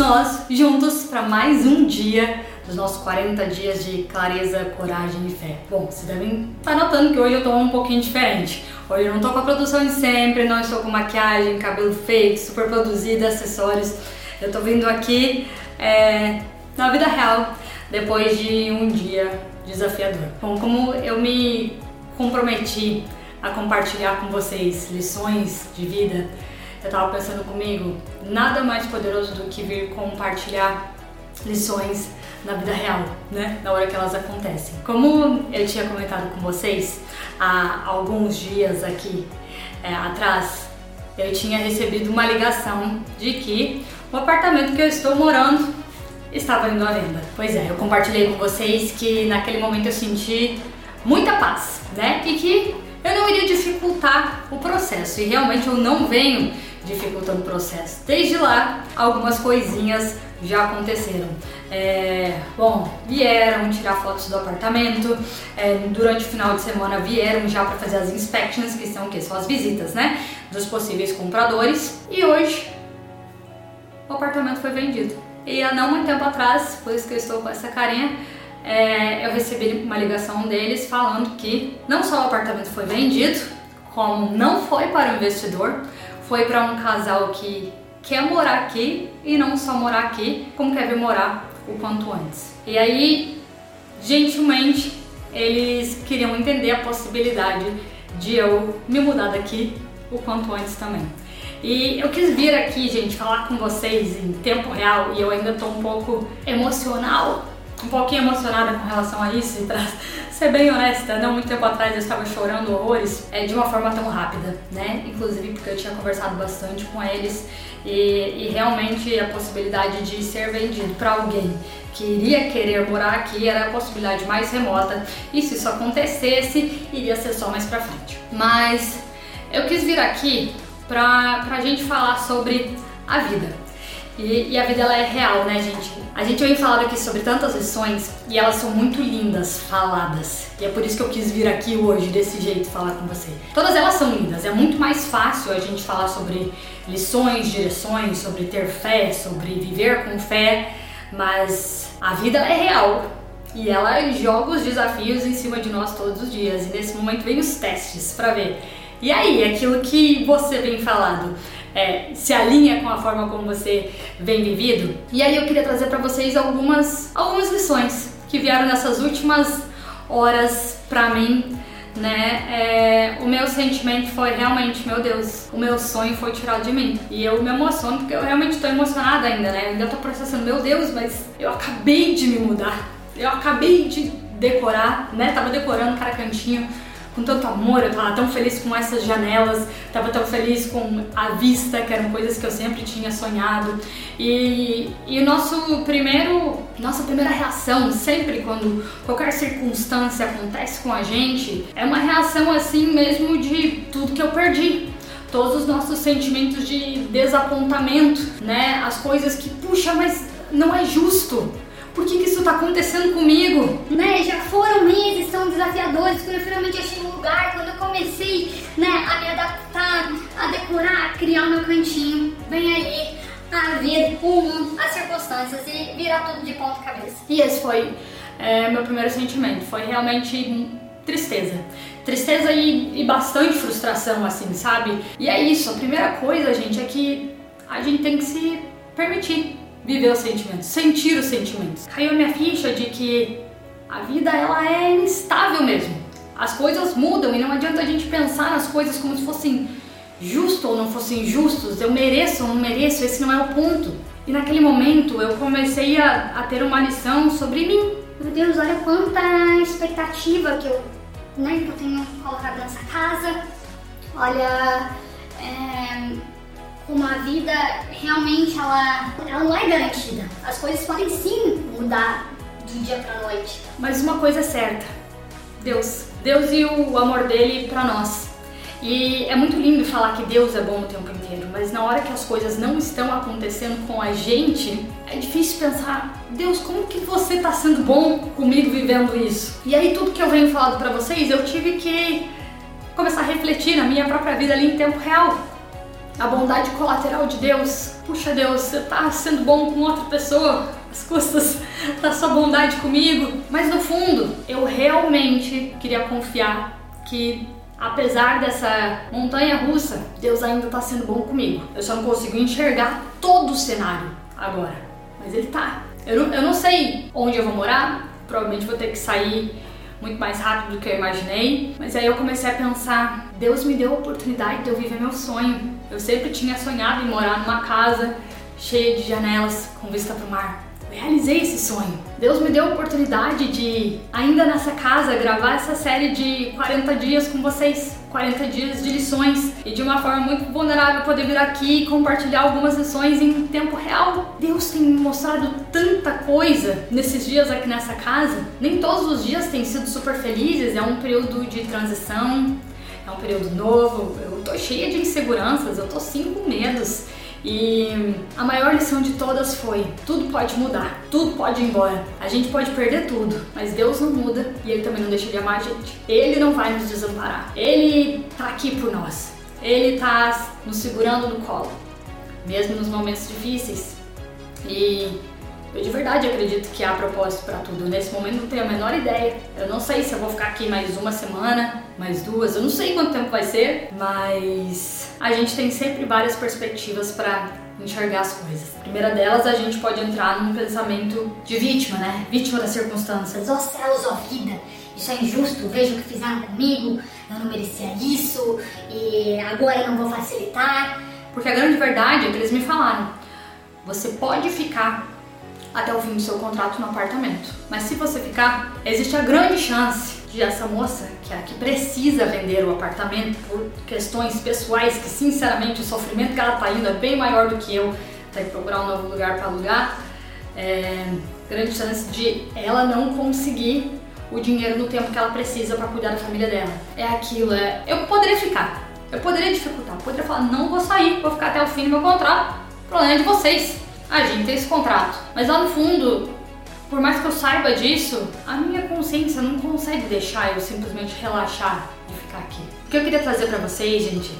nós juntos para mais um dia dos nossos 40 dias de clareza, coragem e fé. Bom, vocês devem estar tá notando que hoje eu tô um pouquinho diferente. Hoje eu não tô com a produção de sempre, não estou com maquiagem, cabelo fake, super produzida, acessórios. Eu tô vindo aqui é, na vida real, depois de um dia desafiador. Bom, como eu me comprometi a compartilhar com vocês lições de vida, eu tava pensando comigo, nada mais poderoso do que vir compartilhar lições na vida real, né? Na hora que elas acontecem. Como eu tinha comentado com vocês há alguns dias aqui é, atrás, eu tinha recebido uma ligação de que o apartamento que eu estou morando estava indo à venda. Pois é, eu compartilhei com vocês que naquele momento eu senti muita paz, né? E que eu não iria dificultar o processo. E realmente eu não venho dificultando o processo. Desde lá, algumas coisinhas já aconteceram. É, bom, vieram tirar fotos do apartamento, é, durante o final de semana vieram já para fazer as inspections, que são o quê? São as visitas, né? Dos possíveis compradores. E hoje, o apartamento foi vendido. E há não muito tempo atrás, por isso que eu estou com essa carinha, é, eu recebi uma ligação deles falando que não só o apartamento foi vendido, como não foi para o investidor, foi para um casal que quer morar aqui e não só morar aqui, como quer vir morar o quanto antes. E aí, gentilmente, eles queriam entender a possibilidade de eu me mudar daqui o quanto antes também. E eu quis vir aqui, gente, falar com vocês em tempo real e eu ainda tô um pouco emocional um pouquinho emocionada com relação a isso e pra ser bem honesta, não muito tempo atrás eu estava chorando horrores é, de uma forma tão rápida, né? Inclusive porque eu tinha conversado bastante com eles e, e realmente a possibilidade de ser vendido para alguém que iria querer morar aqui era a possibilidade mais remota e se isso acontecesse, iria ser só mais pra frente. Mas eu quis vir aqui pra, pra gente falar sobre a vida. E, e, a vida ela é real, né, gente? A gente vem falando aqui sobre tantas lições e elas são muito lindas faladas. E é por isso que eu quis vir aqui hoje desse jeito falar com você. Todas elas são lindas. É muito mais fácil a gente falar sobre lições, direções, sobre ter fé, sobre viver com fé, mas a vida é real. E ela joga os desafios em cima de nós todos os dias. E nesse momento vem os testes para ver. E aí, aquilo que você vem falando é, se alinha com a forma como você vem vivido. E aí eu queria trazer para vocês algumas, algumas lições que vieram nessas últimas horas para mim. Né? É, o meu sentimento foi realmente, meu Deus, o meu sonho foi tirado de mim. E eu me emociono porque eu realmente estou emocionada ainda, né? Ainda tô processando, meu Deus, mas eu acabei de me mudar. Eu acabei de decorar, né? Tava decorando cada cantinho com tanto amor, eu tava tão feliz com essas janelas, tava tão feliz com a vista, que eram coisas que eu sempre tinha sonhado. E, e o nosso primeiro, nossa primeira reação, sempre quando qualquer circunstância acontece com a gente, é uma reação assim mesmo de tudo que eu perdi, todos os nossos sentimentos de desapontamento, né? As coisas que, puxa, mas não é justo. Por que, que isso está acontecendo comigo? Né, já foram meses tão desafiadores quando eu finalmente achei um lugar, quando eu comecei né, a me adaptar, a decorar, a criar o meu cantinho. Vem ali a vida, o mundo, as circunstâncias e virar tudo de ponta cabeça. E esse foi é, meu primeiro sentimento. Foi realmente tristeza. Tristeza e, e bastante frustração, assim, sabe? E é isso, a primeira coisa, gente, é que a gente tem que se permitir viver os sentimentos, sentir os sentimentos. Caiu a minha ficha de que a vida ela é instável mesmo. As coisas mudam e não adianta a gente pensar nas coisas como se fossem justo ou não fossem justos, eu mereço ou não mereço, esse não é o ponto. E naquele momento eu comecei a, a ter uma lição sobre mim. Meu Deus, olha quanta expectativa que eu, né, que eu tenho colocado nessa casa. Olha, é, como a vida realmente ela, ela não é garantida. As coisas podem sim mudar do dia para noite. Mas uma coisa é certa: Deus. Deus e o amor dele para nós. E é muito lindo falar que Deus é bom o tempo inteiro, mas na hora que as coisas não estão acontecendo com a gente, é difícil pensar, Deus, como que você está sendo bom comigo vivendo isso? E aí tudo que eu venho falando para vocês, eu tive que começar a refletir na minha própria vida ali em tempo real. a bondade colateral de Deus. Puxa Deus, você tá sendo bom com outra pessoa às custas da sua bondade comigo. Mas no fundo, eu realmente queria confiar que apesar dessa montanha russa, Deus ainda está sendo bom comigo. Eu só não consigo enxergar todo o cenário agora, mas Ele tá. Eu não, eu não sei onde eu vou morar, provavelmente vou ter que sair muito mais rápido do que eu imaginei. Mas aí eu comecei a pensar: Deus me deu a oportunidade de eu viver meu sonho. Eu sempre tinha sonhado em morar numa casa cheia de janelas com vista para o mar. Realizei esse sonho. Deus me deu a oportunidade de, ainda nessa casa, gravar essa série de 40 dias com vocês. 40 dias de lições e de uma forma muito vulnerável poder vir aqui e compartilhar algumas lições em tempo real. Deus tem mostrado tanta coisa nesses dias aqui nessa casa. Nem todos os dias têm sido super felizes, é um período de transição, é um período novo. Eu tô cheia de inseguranças, eu tô sim com medos. E a maior lição de todas foi: tudo pode mudar, tudo pode ir embora. A gente pode perder tudo, mas Deus não muda e Ele também não deixa de amar a gente. Ele não vai nos desamparar. Ele tá aqui por nós. Ele tá nos segurando no colo, mesmo nos momentos difíceis. E eu de verdade acredito que há propósito para tudo. Nesse momento não tenho a menor ideia. Eu não sei se eu vou ficar aqui mais uma semana, mais duas, eu não sei quanto tempo vai ser, mas a gente tem sempre várias perspectivas para enxergar as coisas. A primeira delas, a gente pode entrar num pensamento de vítima, né? Vítima das circunstâncias. Ó céus, ó vida, isso é injusto, veja o que fizeram comigo, eu não merecia isso, e agora eu não vou facilitar. Porque a grande verdade é que eles me falaram: você pode ficar até o fim do seu contrato no apartamento. Mas se você ficar, existe a grande chance de essa moça, que é a que precisa vender o apartamento por questões pessoais, que sinceramente o sofrimento que ela tá indo é bem maior do que eu, ter que procurar um novo lugar para alugar, é grande chance de ela não conseguir o dinheiro no tempo que ela precisa para cuidar da família dela. É aquilo, é. Eu poderia ficar, eu poderia dificultar, eu poderia falar, não vou sair, vou ficar até o fim do meu contrato, problema é de vocês a gente tem esse contrato. Mas lá no fundo, por mais que eu saiba disso, a minha consciência não consegue deixar eu simplesmente relaxar e ficar aqui. O que eu queria trazer para vocês, gente,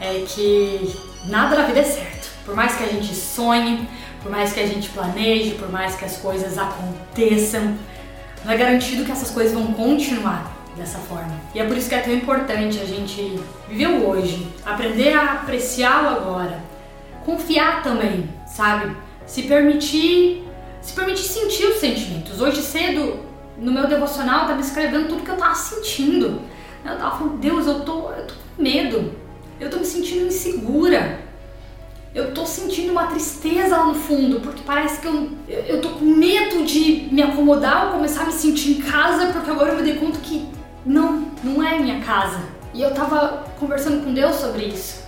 é que nada na vida é certo. Por mais que a gente sonhe, por mais que a gente planeje, por mais que as coisas aconteçam, não é garantido que essas coisas vão continuar dessa forma. E é por isso que é tão importante a gente viver o hoje, aprender a apreciar o agora, confiar também, sabe? se permitir, se permitir sentir os sentimentos. Hoje cedo, no meu devocional, eu tava escrevendo tudo que eu tava sentindo. Eu tava falando, Deus, eu tô, eu tô com medo. Eu tô me sentindo insegura. Eu tô sentindo uma tristeza lá no fundo, porque parece que eu, eu tô com medo de me acomodar ou começar a me sentir em casa, porque agora eu me dei conta que não, não é minha casa. E eu tava conversando com Deus sobre isso.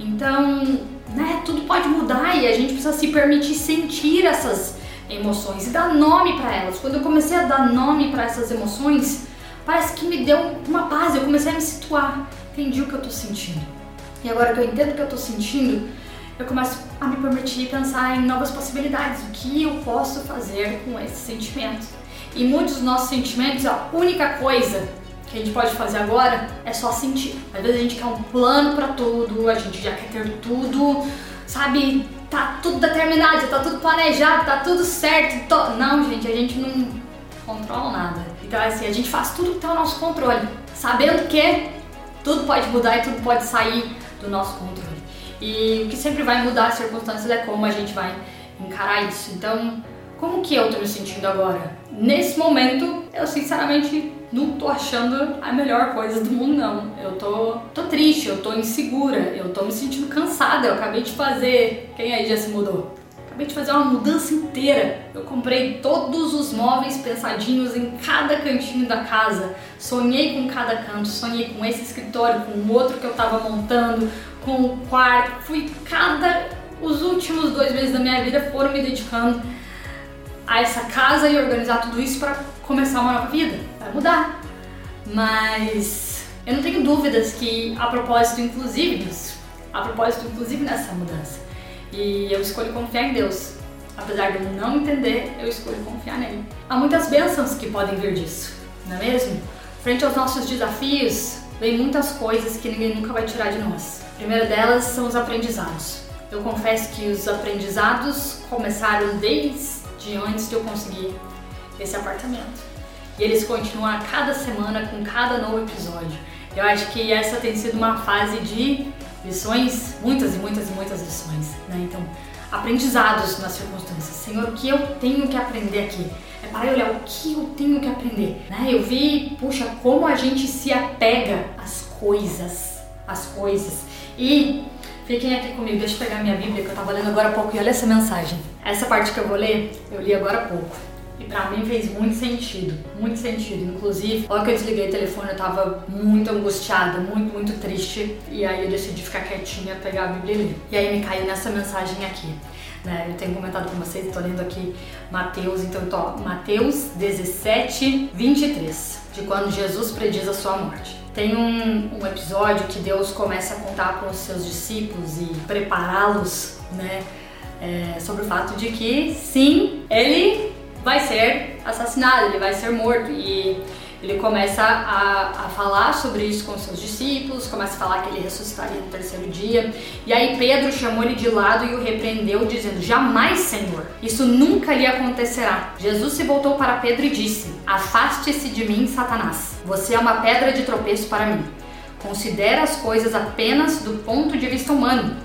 Então, né, tudo pode mudar e a gente precisa se permitir sentir essas emoções e dar nome para elas. Quando eu comecei a dar nome para essas emoções, parece que me deu uma paz, eu comecei a me situar, entendi o que eu tô sentindo. E agora que eu entendo o que eu tô sentindo, eu começo a me permitir pensar em novas possibilidades, o que eu posso fazer com esse sentimento. E muitos dos nossos sentimentos, a única coisa que a gente pode fazer agora é só sentir. Às vezes a gente quer um plano para tudo, a gente já quer ter tudo, sabe? Tá tudo determinado, tá tudo planejado, tá tudo certo. To... Não, gente, a gente não controla nada. Então, assim, a gente faz tudo que tá ao nosso controle, sabendo que tudo pode mudar e tudo pode sair do nosso controle. E o que sempre vai mudar as circunstâncias é como a gente vai encarar isso. Então, como que eu tô me sentindo agora? Nesse momento, eu sinceramente não tô achando a melhor coisa do mundo, não. Eu tô, tô triste, eu tô insegura, eu tô me sentindo cansada. Eu acabei de fazer. Quem aí já se mudou? Acabei de fazer uma mudança inteira. Eu comprei todos os móveis pensadinhos em cada cantinho da casa. Sonhei com cada canto, sonhei com esse escritório, com o outro que eu tava montando, com o quarto. Fui cada. Os últimos dois meses da minha vida foram me dedicando a essa casa e organizar tudo isso para começar uma nova vida. Vai mudar. Mas eu não tenho dúvidas que há propósito inclusive nisso. Há propósito inclusive nessa mudança. E eu escolho confiar em Deus. Apesar de eu não entender, eu escolho confiar nele. Há muitas bênçãos que podem vir disso, não é mesmo? Frente aos nossos desafios, vem muitas coisas que ninguém nunca vai tirar de nós. A primeira delas são os aprendizados. Eu confesso que os aprendizados começaram desde antes de eu conseguir esse apartamento. E eles continuam a cada semana com cada novo episódio. Eu acho que essa tem sido uma fase de lições, muitas e muitas e muitas lições, né? Então, aprendizados nas circunstâncias. Senhor, o que eu tenho que aprender aqui? É para olhar o que eu tenho que aprender, né? Eu vi, puxa, como a gente se apega às coisas, às coisas. E fiquem aqui comigo, deixa eu pegar minha Bíblia que eu tava lendo agora há pouco e olha essa mensagem. Essa parte que eu vou ler, eu li agora há pouco. E pra mim fez muito sentido, muito sentido. Inclusive, logo que eu desliguei o telefone, eu tava muito angustiada, muito, muito triste. E aí eu decidi ficar quietinha, pegar a Bíblia e ler. E aí me caiu nessa mensagem aqui. Né? Eu tenho comentado com vocês, estou lendo aqui Mateus, então tô Mateus 17, 23, de quando Jesus prediz a sua morte. Tem um, um episódio que Deus começa a contar para os seus discípulos e prepará-los, né, é, sobre o fato de que sim, ele vai ser assassinado, ele vai ser morto. E ele começa a, a falar sobre isso com seus discípulos, começa a falar que ele ressuscitaria no terceiro dia. E aí Pedro chamou ele de lado e o repreendeu, dizendo: Jamais, Senhor, isso nunca lhe acontecerá. Jesus se voltou para Pedro e disse: Afaste-se de mim, Satanás. Você é uma pedra de tropeço para mim. Considera as coisas apenas do ponto de vista humano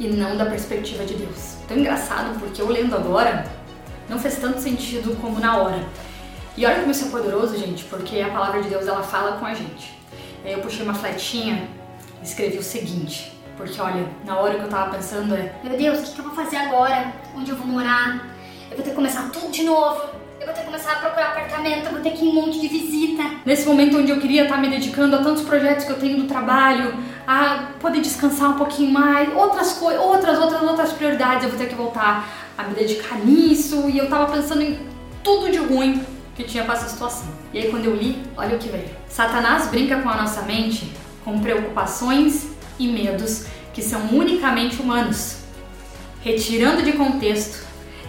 e não da perspectiva de Deus. Tão engraçado porque eu lendo agora, não fez tanto sentido como na hora. E olha como isso é poderoso, gente, porque a palavra de Deus ela fala com a gente. Aí eu puxei uma fletinha e escrevi o seguinte, porque olha, na hora que eu tava pensando é: Meu Deus, o que, que eu vou fazer agora? Onde eu vou morar? Eu vou ter que começar tudo de novo. Eu vou ter que começar a procurar apartamento, eu vou ter que ir em um monte de visita. Nesse momento onde eu queria estar me dedicando a tantos projetos que eu tenho do trabalho, a poder descansar um pouquinho mais, outras coisas, outras, outras, outras prioridades, eu vou ter que voltar a me dedicar nisso e eu tava pensando em tudo de ruim que tinha com essa situação. E aí quando eu li, olha o que veio. Satanás brinca com a nossa mente com preocupações e medos que são unicamente humanos, retirando de contexto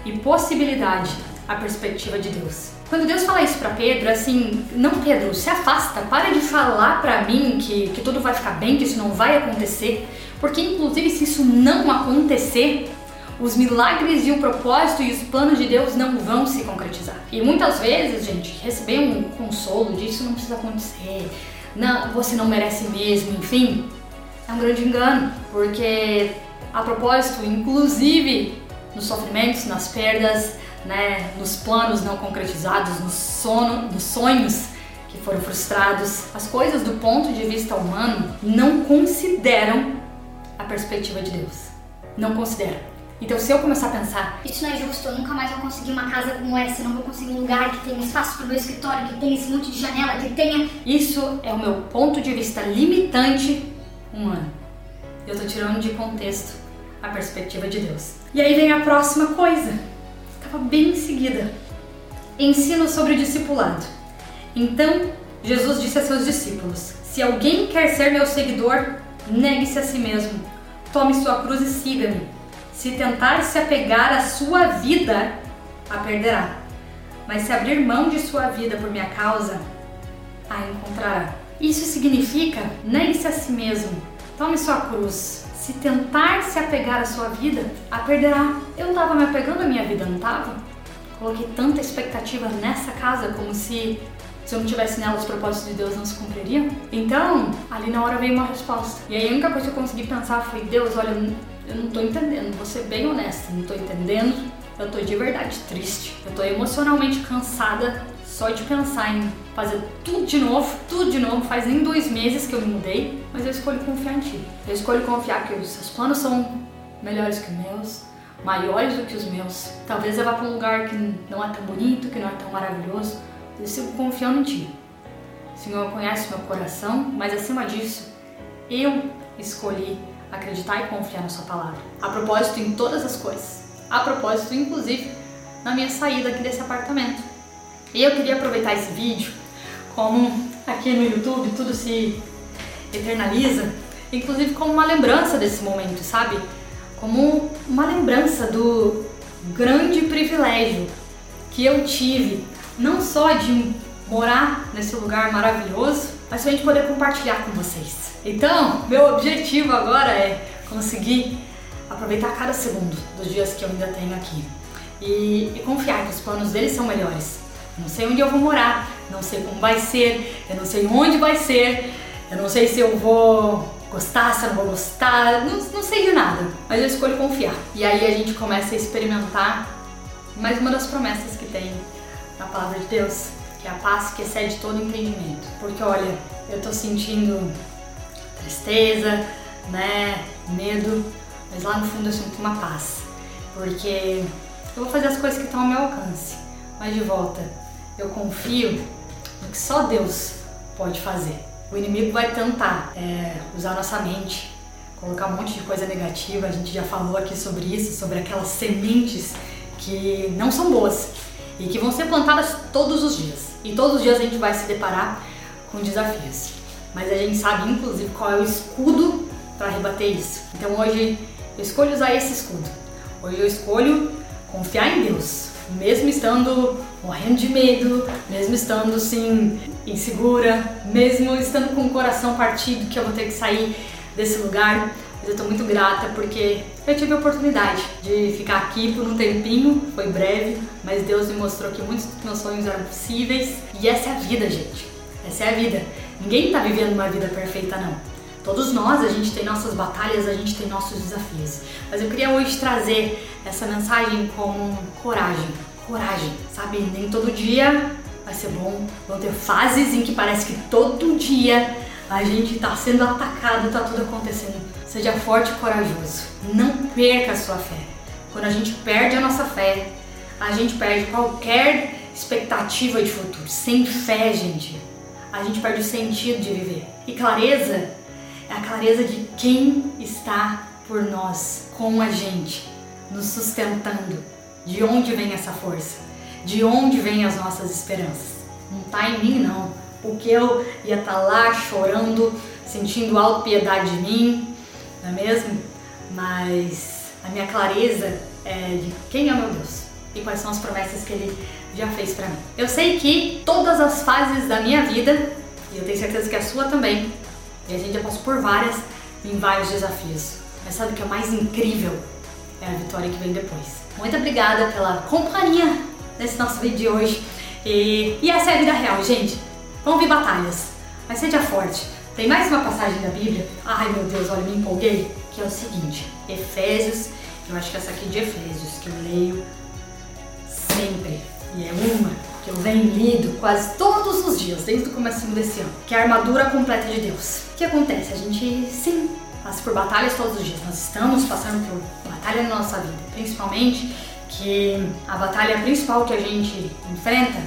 e possibilidade a perspectiva de Deus. Quando Deus fala isso para Pedro, assim, não Pedro, se afasta, para de falar para mim que, que tudo vai ficar bem, que isso não vai acontecer, porque inclusive se isso não acontecer, os milagres e o propósito e os planos de Deus não vão se concretizar. E muitas vezes, gente, receber um consolo disso não precisa acontecer, não, você não merece mesmo, enfim, é um grande engano, porque a propósito, inclusive nos sofrimentos, nas perdas, né, nos planos não concretizados, nos, sono, nos sonhos que foram frustrados, as coisas do ponto de vista humano não consideram a perspectiva de Deus. Não consideram. Então, se eu começar a pensar, isso não é justo, eu nunca mais vou conseguir uma casa como essa, eu não vou conseguir um lugar que tenha espaço para o meu escritório, que tenha esse monte de janela, que tenha. Isso é o meu ponto de vista limitante humano. Eu tô tirando de contexto a perspectiva de Deus. E aí vem a próxima coisa. Estava bem em seguida. Ensino sobre o discipulado. Então, Jesus disse a seus discípulos: Se alguém quer ser meu seguidor, negue-se a si mesmo. Tome sua cruz e siga-me. Se tentar se apegar à sua vida, a perderá. Mas se abrir mão de sua vida por minha causa, a encontrará. Isso significa negue-se a si mesmo, tome sua cruz. Se tentar se apegar à sua vida, a perderá. Eu estava me apegando à minha vida, não estava? Coloquei tanta expectativa nessa casa como se se eu não tivesse nela os propósitos de Deus não se cumpririam. Então, ali na hora veio uma resposta. E aí a única coisa que eu consegui pensar foi: Deus, olha, eu não tô entendendo, vou ser bem honesta, não tô entendendo. Eu tô de verdade triste. Eu tô emocionalmente cansada só de pensar em fazer tudo de novo, tudo de novo. Faz nem dois meses que eu me mudei, mas eu escolho confiar em ti. Eu escolho confiar que os seus planos são melhores que os meus, maiores do que os meus. Talvez eu vá para um lugar que não é tão bonito, que não é tão maravilhoso. Eu sigo confiando em ti. O Senhor conhece meu coração, mas acima disso, eu escolhi acreditar e confiar na sua palavra. A propósito em todas as coisas. A propósito, inclusive, na minha saída aqui desse apartamento. E eu queria aproveitar esse vídeo, como aqui no YouTube tudo se eternaliza, inclusive como uma lembrança desse momento, sabe? Como uma lembrança do grande privilégio que eu tive, não só de morar nesse lugar maravilhoso, mas pra gente poder compartilhar com vocês. Então, meu objetivo agora é conseguir aproveitar cada segundo dos dias que eu ainda tenho aqui e, e confiar que os planos deles são melhores. Não sei onde eu vou morar, não sei como vai ser, eu não sei onde vai ser, eu não sei se eu vou gostar, se eu não vou gostar, não, não sei de nada, mas eu escolho confiar. E aí a gente começa a experimentar mais uma das promessas que tem na palavra de Deus, que é a paz que excede todo entendimento. Porque olha, eu tô sentindo tristeza, né, medo, mas lá no fundo eu sinto uma paz. Porque eu vou fazer as coisas que estão ao meu alcance, mas de volta, eu confio no que só Deus pode fazer. O inimigo vai tentar é, usar nossa mente, colocar um monte de coisa negativa. A gente já falou aqui sobre isso, sobre aquelas sementes que não são boas e que vão ser plantadas todos os dias. E todos os dias a gente vai se deparar com desafios. Mas a gente sabe, inclusive, qual é o escudo para rebater isso. Então hoje eu escolho usar esse escudo. Hoje eu escolho confiar em Deus, mesmo estando morrendo de medo, mesmo estando assim insegura, mesmo estando com o coração partido que eu vou ter que sair desse lugar. Mas eu tô muito grata porque eu tive a oportunidade de ficar aqui por um tempinho, foi breve, mas Deus me mostrou que muitos dos meus sonhos eram possíveis e essa é a vida, gente. Essa é a vida. Ninguém tá vivendo uma vida perfeita, não. Todos nós, a gente tem nossas batalhas, a gente tem nossos desafios. Mas eu queria hoje trazer essa mensagem como coragem. Coragem, sabe? Nem todo dia vai ser bom. Vão ter fases em que parece que todo dia a gente está sendo atacado, está tudo acontecendo. Seja forte e corajoso. Não perca a sua fé. Quando a gente perde a nossa fé, a gente perde qualquer expectativa de futuro. Sem fé, gente, a gente perde o sentido de viver. E clareza é a clareza de quem está por nós, com a gente, nos sustentando. De onde vem essa força? De onde vêm as nossas esperanças? Não está em mim, não. Porque eu ia estar tá lá chorando, sentindo auto-piedade de mim, não é mesmo? Mas a minha clareza é de quem é meu Deus e quais são as promessas que Ele já fez para mim. Eu sei que todas as fases da minha vida, e eu tenho certeza que a sua também, e a gente já passou por várias, em vários desafios. Mas sabe o que é mais incrível? É a vitória que vem depois. Muito obrigada pela companhia nesse nosso vídeo de hoje. E, e essa é a vida real, gente. Vão vir batalhas, mas seja forte. Tem mais uma passagem da Bíblia, ai meu Deus, olha, me empolguei, que é o seguinte, Efésios, eu acho que essa aqui de Efésios, que eu leio sempre, e é uma que eu venho lido quase todos os dias, desde o começo desse ano, que é a armadura completa de Deus. O que acontece? A gente, sim, passa por batalhas todos os dias, nós estamos passando por batalha na nossa vida, principalmente que a batalha principal que a gente enfrenta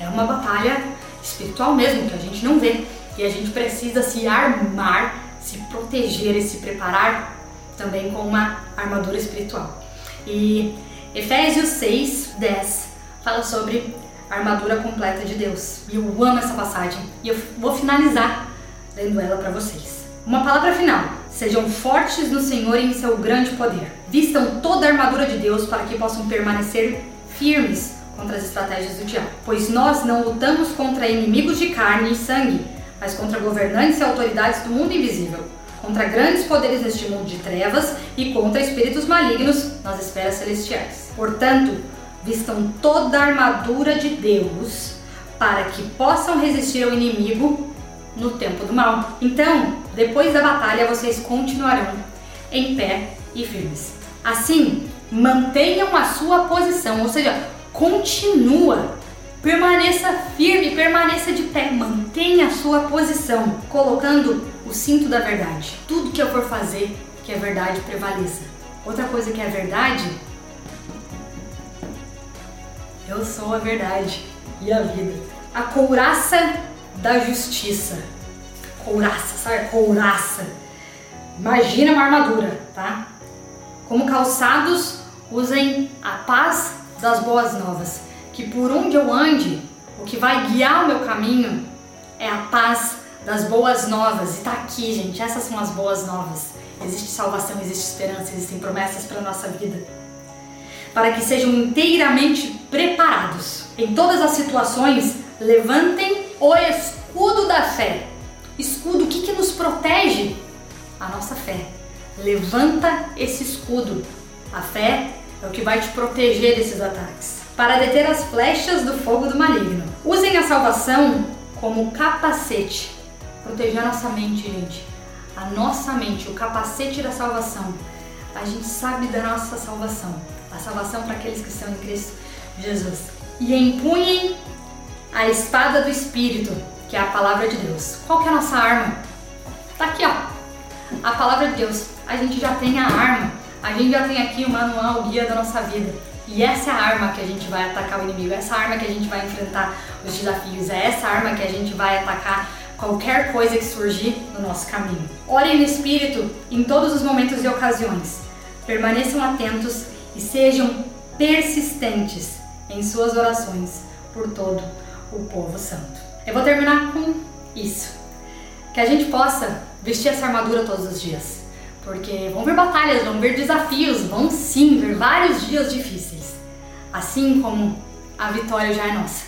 é uma batalha espiritual mesmo, que a gente não vê. E a gente precisa se armar, se proteger e se preparar também com uma armadura espiritual. E Efésios 6, 10 fala sobre a armadura completa de Deus. E eu amo essa passagem e eu vou finalizar lendo ela para vocês. Uma palavra final. Sejam fortes no Senhor e em seu grande poder. Vistam toda a armadura de Deus para que possam permanecer firmes contra as estratégias do diabo. Pois nós não lutamos contra inimigos de carne e sangue, mas contra governantes e autoridades do mundo invisível, contra grandes poderes neste mundo de trevas e contra espíritos malignos nas esferas celestiais. Portanto, vistam toda a armadura de Deus para que possam resistir ao inimigo no tempo do mal. Então, depois da batalha, vocês continuarão em pé e firmes. Assim, mantenham a sua posição, ou seja, continua, permaneça firme, permaneça de pé, mantenha a sua posição, colocando o cinto da verdade. Tudo que eu for fazer, que é verdade, prevaleça. Outra coisa que é verdade, eu sou a verdade e a vida. A couraça da justiça. Couraça, sabe? Couraça. Imagina uma armadura, tá? Como calçados, usem a paz das boas novas. Que por onde eu ande, o que vai guiar o meu caminho é a paz das boas novas. E tá aqui, gente. Essas são as boas novas. Existe salvação, existe esperança, existem promessas para nossa vida. Para que sejam inteiramente preparados em todas as situações, levantem o escudo da fé escudo, o que, que nos protege? A nossa fé. Levanta esse escudo. A fé é o que vai te proteger desses ataques. Para deter as flechas do fogo do maligno. Usem a salvação como capacete. Proteger a nossa mente, gente. A nossa mente, o capacete da salvação. A gente sabe da nossa salvação. A salvação para aqueles que estão em Cristo Jesus. E empunhem a espada do Espírito, que é a palavra de Deus. Qual que é a nossa arma? Tá aqui, ó. A palavra de Deus. A gente já tem a arma. A gente já tem aqui o manual, o guia da nossa vida. E essa é a arma que a gente vai atacar o inimigo, essa arma que a gente vai enfrentar os desafios, é essa arma que a gente vai atacar qualquer coisa que surgir no nosso caminho. Orem no Espírito em todos os momentos e ocasiões. Permaneçam atentos e sejam persistentes em suas orações por todo o povo santo. Eu vou terminar com isso. Que a gente possa vestir essa armadura todos os dias. Porque vão vir batalhas, vão vir desafios, vão sim vir vários dias difíceis. Assim como a vitória já é nossa.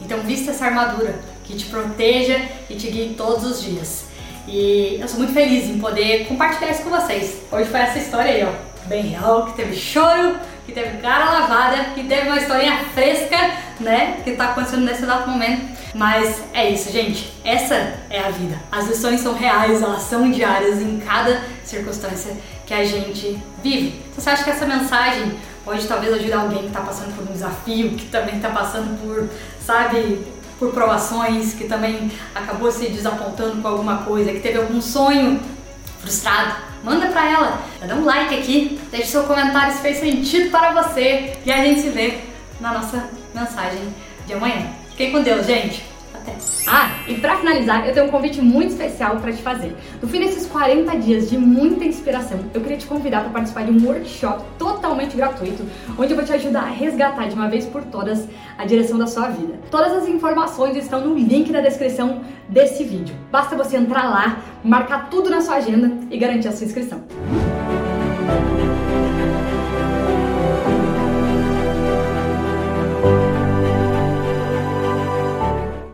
Então vista essa armadura que te proteja e te guie todos os dias. E eu sou muito feliz em poder compartilhar isso com vocês. Hoje foi essa história aí, ó, bem real, que teve choro, que teve cara lavada, que teve uma historinha fresca, né, que tá acontecendo nesse exato momento. Mas é isso, gente. Essa é a vida. As lições são reais, elas são diárias em cada circunstância que a gente vive. Você acha que essa mensagem pode talvez ajudar alguém que está passando por um desafio, que também está passando por, sabe, por provações, que também acabou se desapontando com alguma coisa, que teve algum sonho frustrado? Manda pra ela, dá um like aqui, deixe seu comentário se fez sentido para você e a gente se vê na nossa mensagem de amanhã. Fiquem com Deus, gente! Até. Ah, e para finalizar, eu tenho um convite muito especial para te fazer. No fim desses 40 dias de muita inspiração, eu queria te convidar para participar de um workshop totalmente gratuito, onde eu vou te ajudar a resgatar de uma vez por todas a direção da sua vida. Todas as informações estão no link da descrição desse vídeo. Basta você entrar lá, marcar tudo na sua agenda e garantir a sua inscrição.